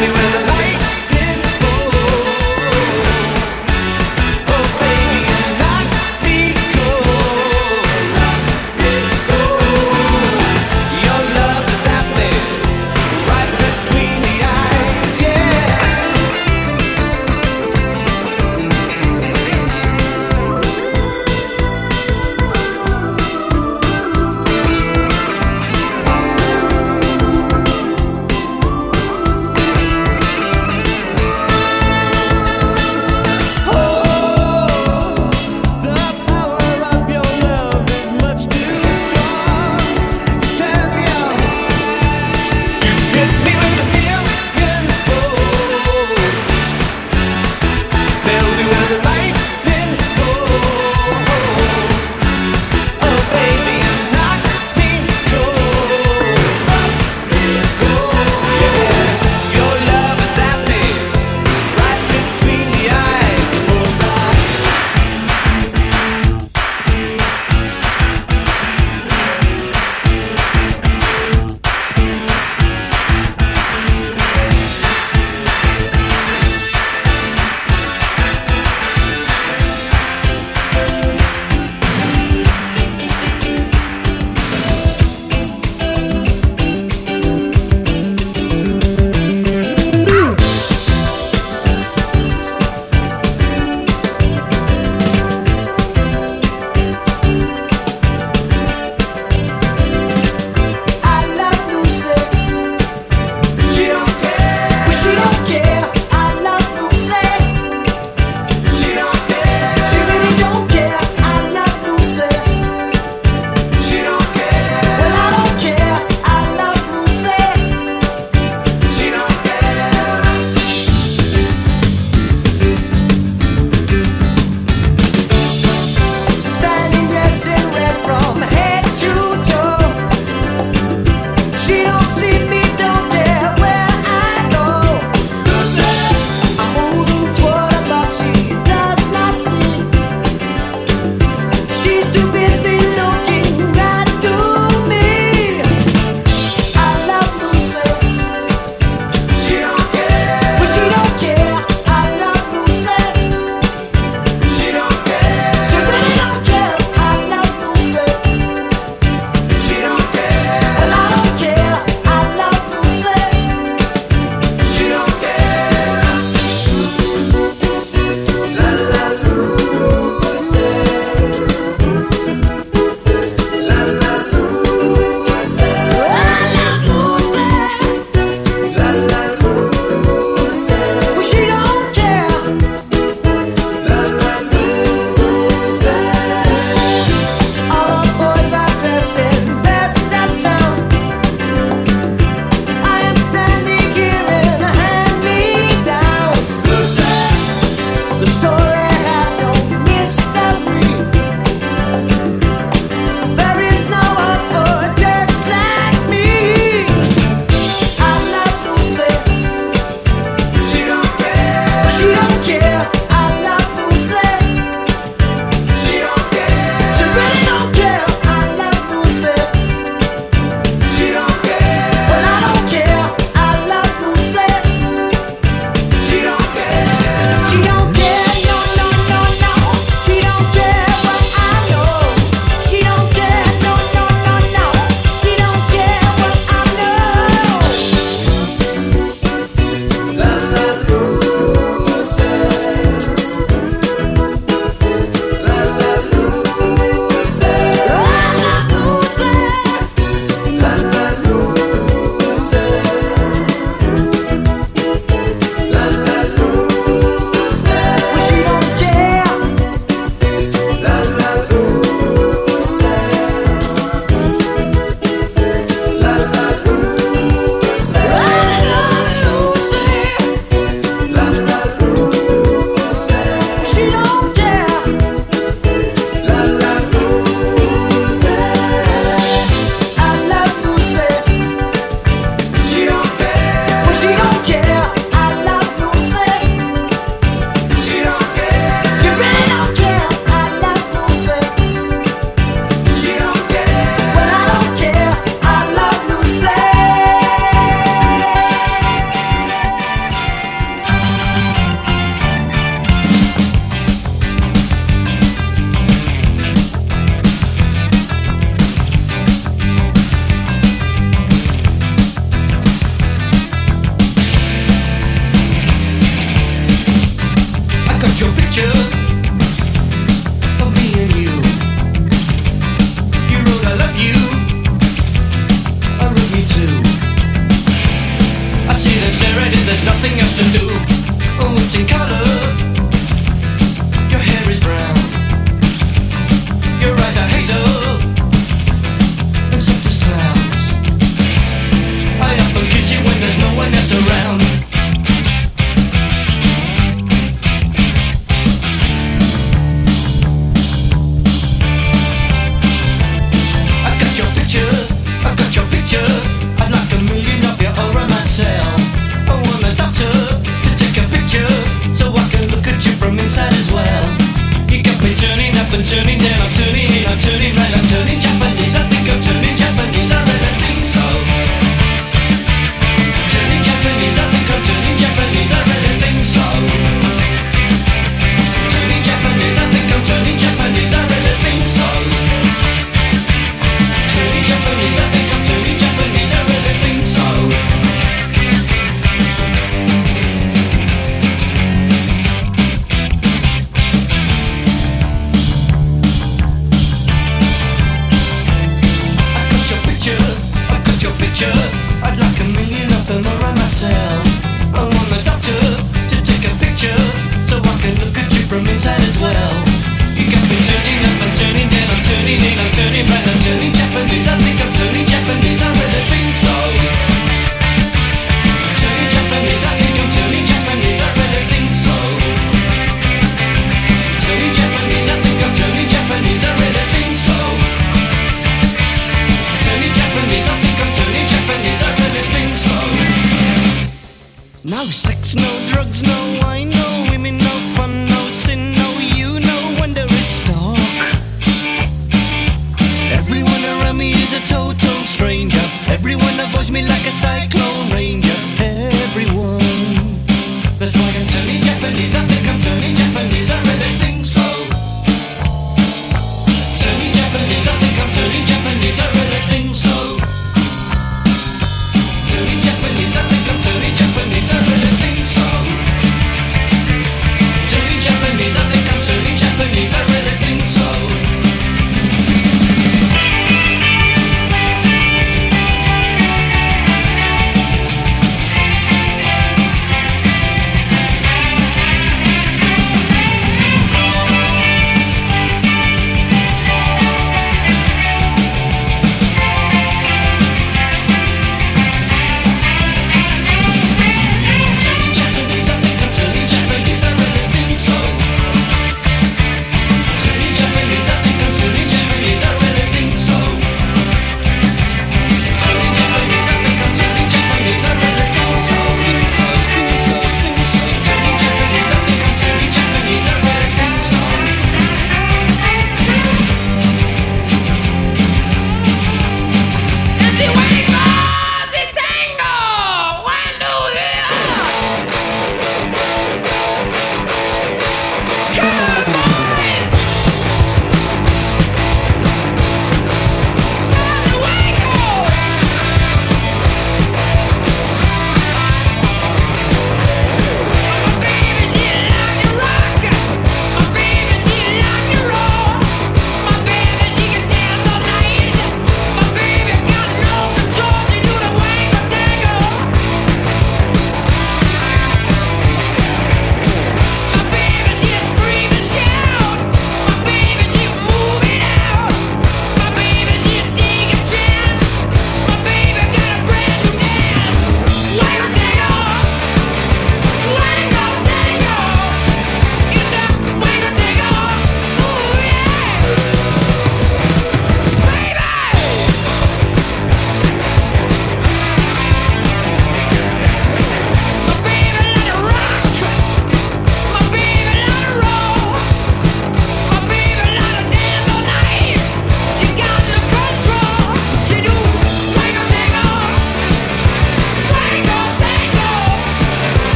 me with the.